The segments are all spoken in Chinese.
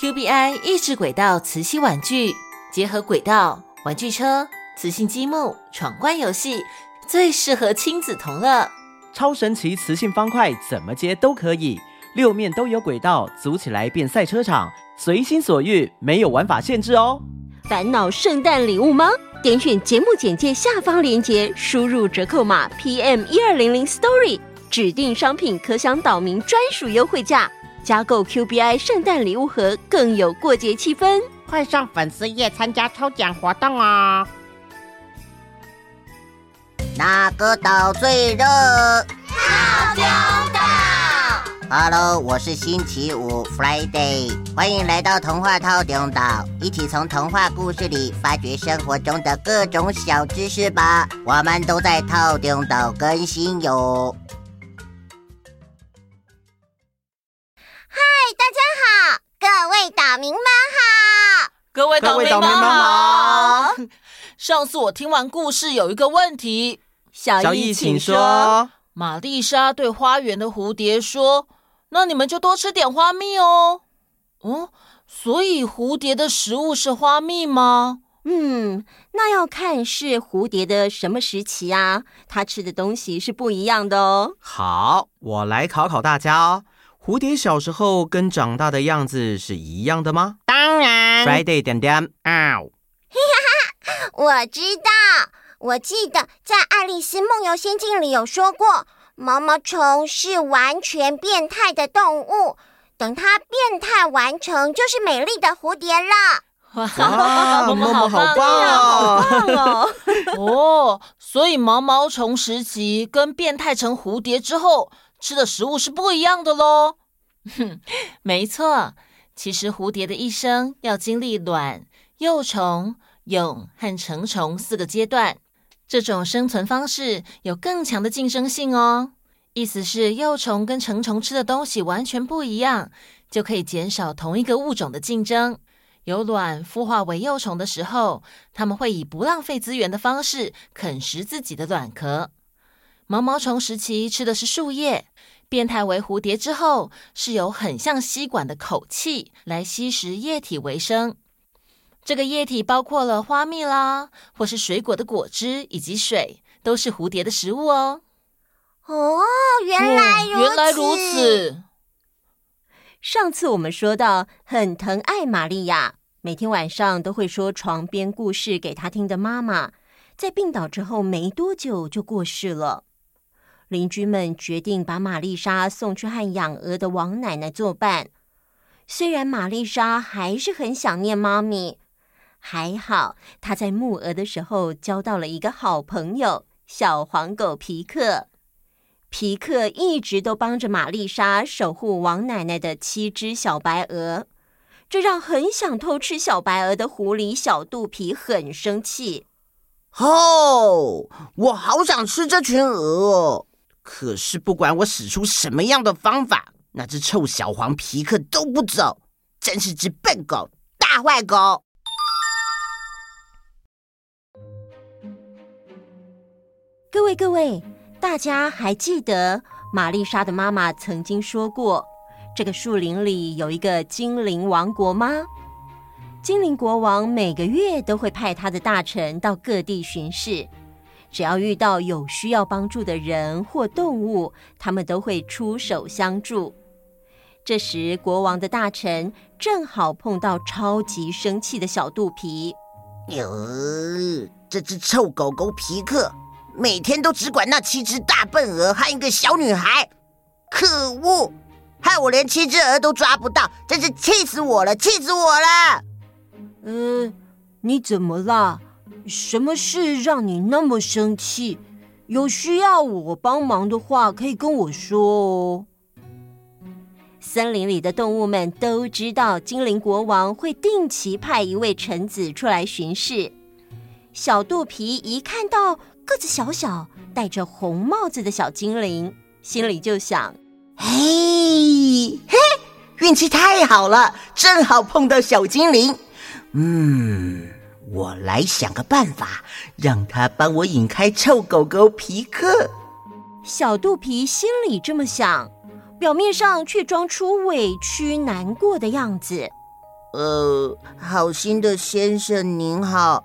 QBI 益智轨道磁吸玩具，结合轨道、玩具车、磁性积木、闯关游戏，最适合亲子同乐。超神奇磁性方块，怎么接都可以，六面都有轨道，组起来变赛车场，随心所欲，没有玩法限制哦。烦恼圣诞礼物吗？点选节目简介下方链接，输入折扣码 PM 一二零零 Story，指定商品可享岛民专属优惠价。加购 QBI 圣诞礼物盒，更有过节气氛。快上粉丝页参加抽奖活动啊！哪个岛最热？套丁岛。Hello，我是星期五 Friday，欢迎来到童话套丁岛，一起从童话故事里发掘生活中的各种小知识吧。我们都在套丁岛更新哟。岛民们好，各位岛民们好。上次我听完故事，有一个问题，小易请说。玛丽莎对花园的蝴蝶说：“那你们就多吃点花蜜哦。”哦，所以蝴蝶的食物是花蜜吗？嗯，那要看是蝴蝶的什么时期啊，它吃的东西是不一样的哦。好，我来考考大家哦。蝴蝶小时候跟长大的样子是一样的吗？当然。Friday 点点啊！我知道，我记得在《爱丽丝梦游仙境》里有说过，毛毛虫是完全变态的动物，等它变态完成，就是美丽的蝴蝶了。哇，毛毛好棒哦！好棒哦！哦，所以毛毛虫时期跟变态成蝴蝶之后，吃的食物是不一样的喽。哼，没错，其实蝴蝶的一生要经历卵、幼虫、蛹和成虫四个阶段。这种生存方式有更强的竞争性哦。意思是幼虫跟成虫吃的东西完全不一样，就可以减少同一个物种的竞争。有卵孵化为幼虫的时候，它们会以不浪费资源的方式啃食自己的卵壳。毛毛虫时期吃的是树叶。变态为蝴蝶之后，是由很像吸管的口气来吸食液体为生。这个液体包括了花蜜啦，或是水果的果汁以及水，都是蝴蝶的食物哦。哦，原来如此。原来如此。上次我们说到，很疼爱玛利亚，每天晚上都会说床边故事给她听的妈妈，在病倒之后没多久就过世了。邻居们决定把玛丽莎送去和养鹅的王奶奶作伴。虽然玛丽莎还是很想念妈咪，还好她在牧鹅的时候交到了一个好朋友——小黄狗皮克。皮克一直都帮着玛丽莎守护王奶奶的七只小白鹅，这让很想偷吃小白鹅的狐狸小肚皮很生气。哦，我好想吃这群鹅哦！可是，不管我使出什么样的方法，那只臭小黄皮克都不走，真是只笨狗，大坏狗！各位各位，大家还记得玛丽莎的妈妈曾经说过，这个树林里有一个精灵王国吗？精灵国王每个月都会派他的大臣到各地巡视。只要遇到有需要帮助的人或动物，他们都会出手相助。这时，国王的大臣正好碰到超级生气的小肚皮。哟，这只臭狗狗皮克，每天都只管那七只大笨鹅和一个小女孩，可恶！害我连七只鹅都抓不到，真是气死我了，气死我了！呃，你怎么了？什么事让你那么生气？有需要我帮忙的话，可以跟我说哦。森林里的动物们都知道，精灵国王会定期派一位臣子出来巡视。小肚皮一看到个子小小、戴着红帽子的小精灵，心里就想：嘿，嘿，运气太好了，正好碰到小精灵。嗯。我来想个办法，让他帮我引开臭狗狗皮克。小肚皮心里这么想，表面上却装出委屈难过的样子。呃，好心的先生您好，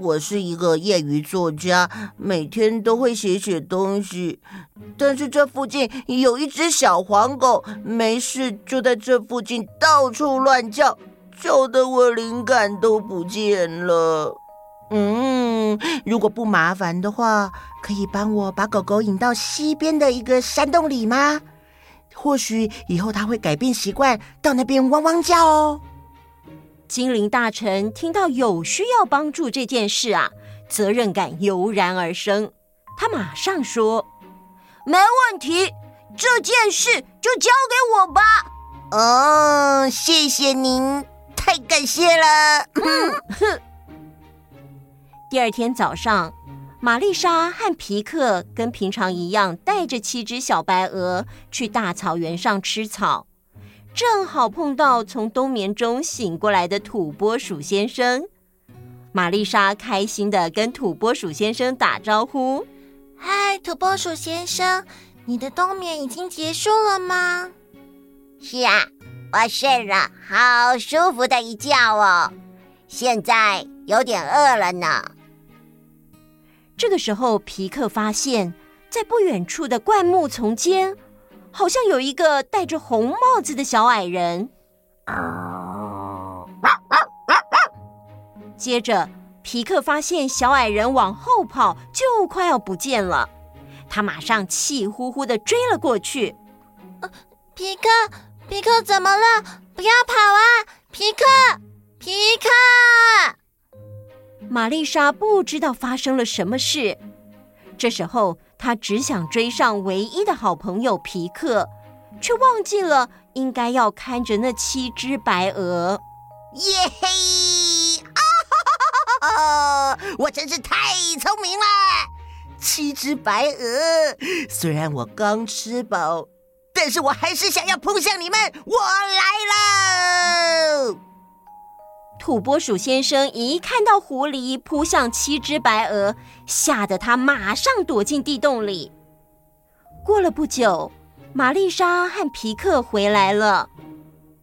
我是一个业余作家，每天都会写写东西。但是这附近有一只小黄狗，没事就在这附近到处乱叫，叫得我灵感都不见了。嗯，如果不麻烦的话，可以帮我把狗狗引到西边的一个山洞里吗？或许以后它会改变习惯，到那边汪汪叫哦。精灵大臣听到有需要帮助这件事啊，责任感油然而生。他马上说：“没问题，这件事就交给我吧。”哦，谢谢您，太感谢了。哼。第二天早上，玛丽莎和皮克跟平常一样，带着七只小白鹅去大草原上吃草。正好碰到从冬眠中醒过来的土拨鼠先生，玛丽莎开心的跟土拨鼠先生打招呼：“嗨，土拨鼠先生，你的冬眠已经结束了吗？”“是啊，我睡了好舒服的一觉哦，现在有点饿了呢。”这个时候，皮克发现，在不远处的灌木丛间。好像有一个戴着红帽子的小矮人。接着，皮克发现小矮人往后跑，就快要不见了。他马上气呼呼地追了过去。呃，皮克，皮克，怎么了？不要跑啊！皮克，皮克！玛丽莎不知道发生了什么事。这时候，她只想追上唯一的好朋友皮克，却忘记了应该要看着那七只白鹅。耶嘿！啊哈哈哈！我真是太聪明了！七只白鹅，虽然我刚吃饱，但是我还是想要扑向你们。我来了！土拨鼠先生一看到狐狸扑向七只白鹅，吓得他马上躲进地洞里。过了不久，玛丽莎和皮克回来了，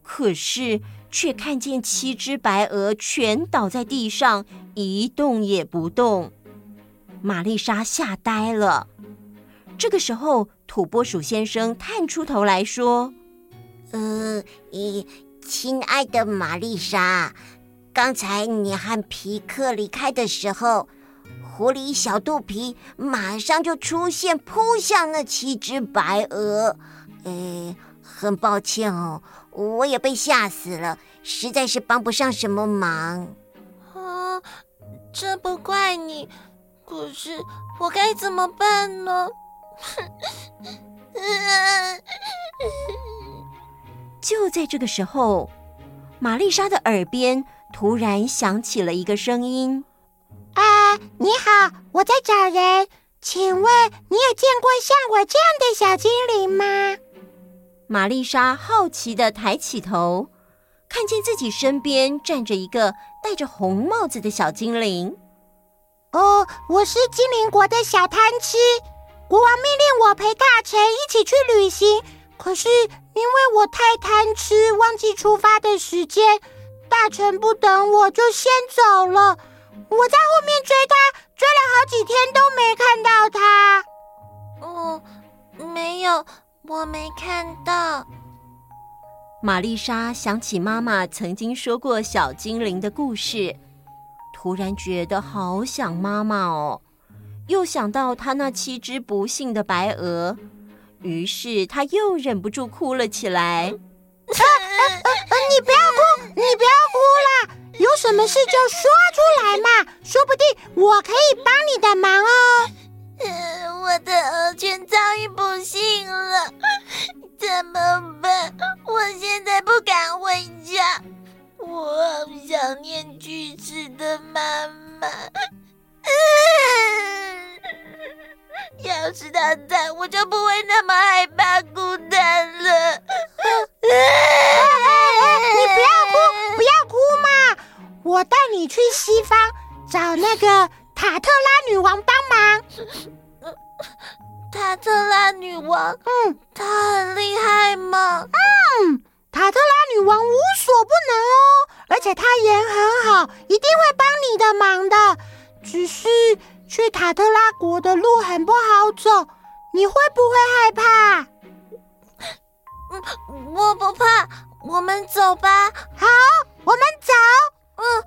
可是却看见七只白鹅全倒在地上，一动也不动。玛丽莎吓呆了。这个时候，土拨鼠先生探出头来说：“呃，咦，亲爱的玛丽莎。”刚才你和皮克离开的时候，狐狸小肚皮马上就出现，扑向那七只白鹅。哎，很抱歉哦，我也被吓死了，实在是帮不上什么忙。啊，这不怪你，可是我该怎么办呢？就在这个时候，玛丽莎的耳边。突然响起了一个声音：“啊，你好，我在找人，请问你有见过像我这样的小精灵吗？”玛丽莎好奇的抬起头，看见自己身边站着一个戴着红帽子的小精灵。“哦，我是精灵国的小贪吃，国王命令我陪大臣一起去旅行，可是因为我太贪吃，忘记出发的时间。”大臣不等我就先走了，我在后面追他，追了好几天都没看到他。哦，没有，我没看到。玛丽莎想起妈妈曾经说过小精灵的故事，突然觉得好想妈妈哦，又想到他那七只不幸的白鹅，于是他又忍不住哭了起来。啊啊啊！你不要哭，你不要哭啦！有什么事就说出来嘛，说不定我可以帮你的忙哦。我的鹅群遭遇不幸了，怎么带你去西方找那个塔特拉女王帮忙。塔特拉女王，嗯，她很厉害吗？嗯，塔特拉女王无所不能哦，而且她人很好，一定会帮你的忙的。只是去塔特拉国的路很不好走，你会不会害怕？嗯，我不怕。我们走吧。好，我们走。嗯，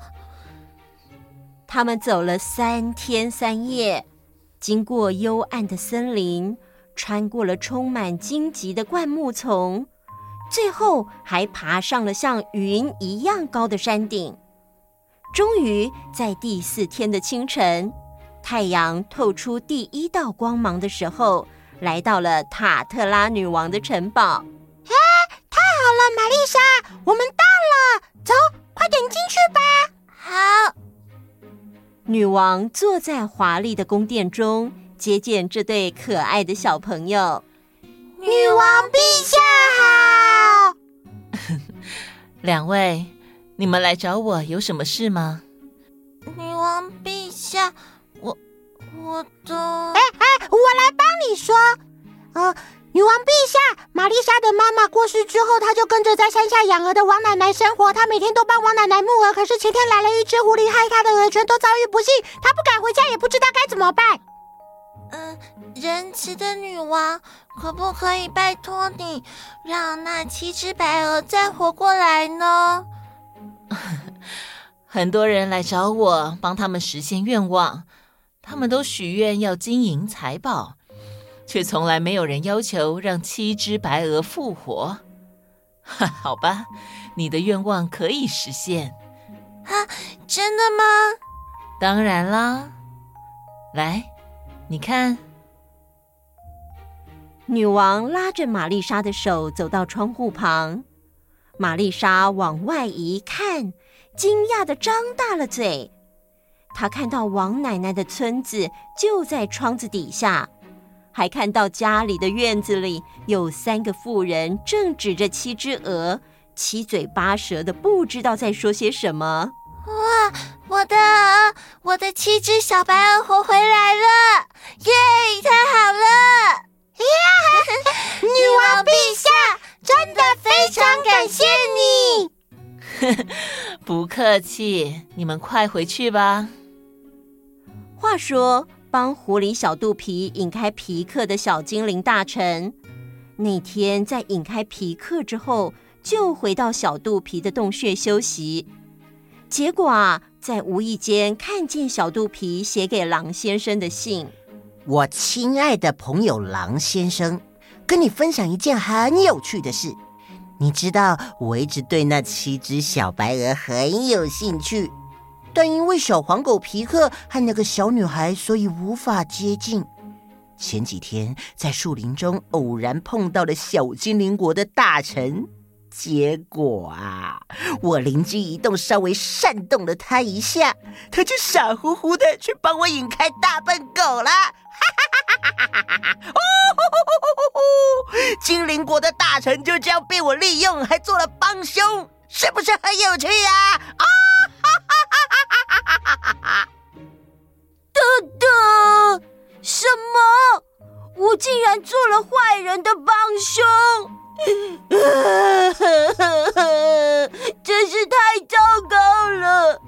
他们走了三天三夜，经过幽暗的森林，穿过了充满荆棘的灌木丛，最后还爬上了像云一样高的山顶。终于在第四天的清晨，太阳透出第一道光芒的时候，来到了塔特拉女王的城堡。好了，玛丽莎，我们到了，走，快点进去吧。好。女王坐在华丽的宫殿中，接见这对可爱的小朋友。女王陛下好。两位，你们来找我有什么事吗？女王陛下，我我的……哎哎，我来帮你说，呃。女王陛下，玛丽莎的妈妈过世之后，她就跟着在山下养鹅的王奶奶生活。她每天都帮王奶奶牧鹅，可是前天来了一只狐狸，害她的鹅全都遭遇不幸。她不敢回家，也不知道该怎么办。嗯，仁慈的女王，可不可以拜托你，让那七只白鹅再活过来呢？很多人来找我，帮他们实现愿望，他们都许愿要金银财宝。却从来没有人要求让七只白鹅复活。哈，好吧，你的愿望可以实现。啊，真的吗？当然啦。来，你看。女王拉着玛丽莎的手走到窗户旁，玛丽莎往外一看，惊讶的张大了嘴。她看到王奶奶的村子就在窗子底下。还看到家里的院子里有三个妇人正指着七只鹅，七嘴八舌的，不知道在说些什么。哇，我的鹅，我的七只小白鹅活回来了！耶，太好了！呀，女王陛下，真的非常感谢你。不客气，你们快回去吧。话说。帮狐狸小肚皮引开皮克的小精灵大臣，那天在引开皮克之后，就回到小肚皮的洞穴休息。结果啊，在无意间看见小肚皮写给狼先生的信。我亲爱的朋友狼先生，跟你分享一件很有趣的事。你知道，我一直对那七只小白鹅很有兴趣。但因为小黄狗皮克和那个小女孩，所以无法接近。前几天在树林中偶然碰到了小精灵国的大臣，结果啊，我灵机一动，稍微煽动了他一下，他就傻乎乎的去帮我引开大笨狗了。哈哈哈哈哈哈！哦，精灵国的大臣就这样被我利用，还做了帮凶，是不是很有趣呀？啊！等等，什么？我竟然做了坏人的帮凶，真是太糟糕了！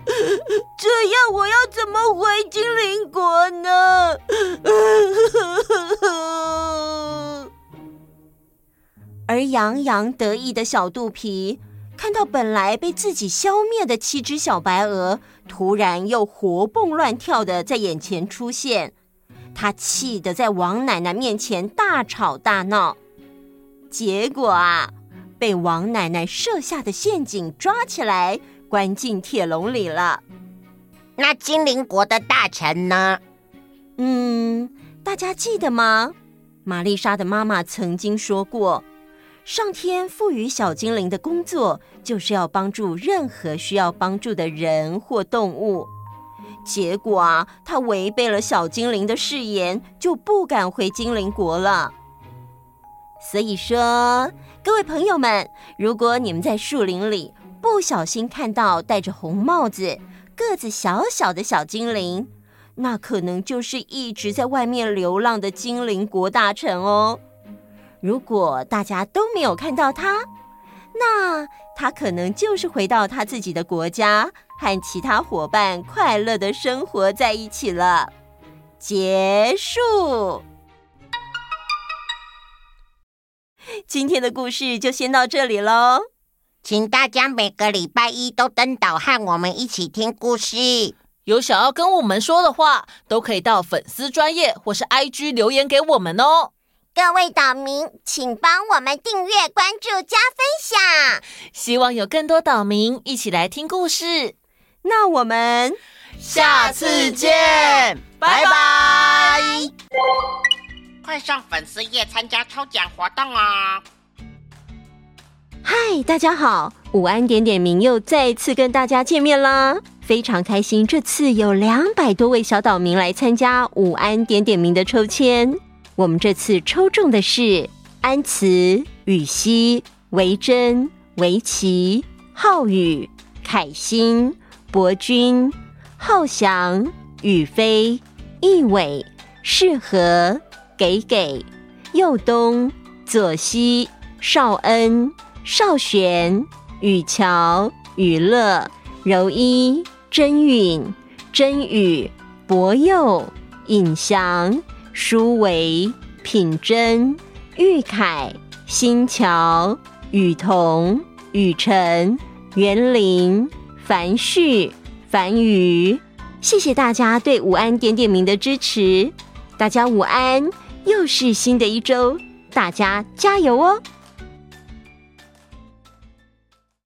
这样我要怎么回精灵国呢？而洋洋得意的小肚皮。看到本来被自己消灭的七只小白鹅，突然又活蹦乱跳的在眼前出现，他气得在王奶奶面前大吵大闹，结果啊，被王奶奶设下的陷阱抓起来，关进铁笼里了。那精灵国的大臣呢？嗯，大家记得吗？玛丽莎的妈妈曾经说过。上天赋予小精灵的工作，就是要帮助任何需要帮助的人或动物。结果啊，他违背了小精灵的誓言，就不敢回精灵国了。所以说，各位朋友们，如果你们在树林里不小心看到戴着红帽子、个子小小的小精灵，那可能就是一直在外面流浪的精灵国大臣哦。如果大家都没有看到他，那他可能就是回到他自己的国家，和其他伙伴快乐的生活在一起了。结束。今天的故事就先到这里喽，请大家每个礼拜一都登岛和我们一起听故事。有想要跟我们说的话，都可以到粉丝专业或是 IG 留言给我们哦。各位岛民，请帮我们订阅、关注、加分享。希望有更多岛民一起来听故事。那我们下次见，拜拜！快上粉丝页参加抽奖活动哦！嗨，大家好，午安点点名又再次跟大家见面啦，非常开心，这次有两百多位小岛民来参加午安点点名的抽签。我们这次抽中的是安慈、雨熙、维珍、维琪、浩宇、凯欣、博君、浩翔、宇飞、易伟、适合、给给、右东、左西、少恩、少璇、雨乔、雨乐、柔一、真允、真宇、博佑、尹翔。舒维、品珍、玉凯、新桥、雨桐、雨辰、园林、樊旭、樊瑜，谢谢大家对午安点点名的支持。大家午安，又是新的一周，大家加油哦！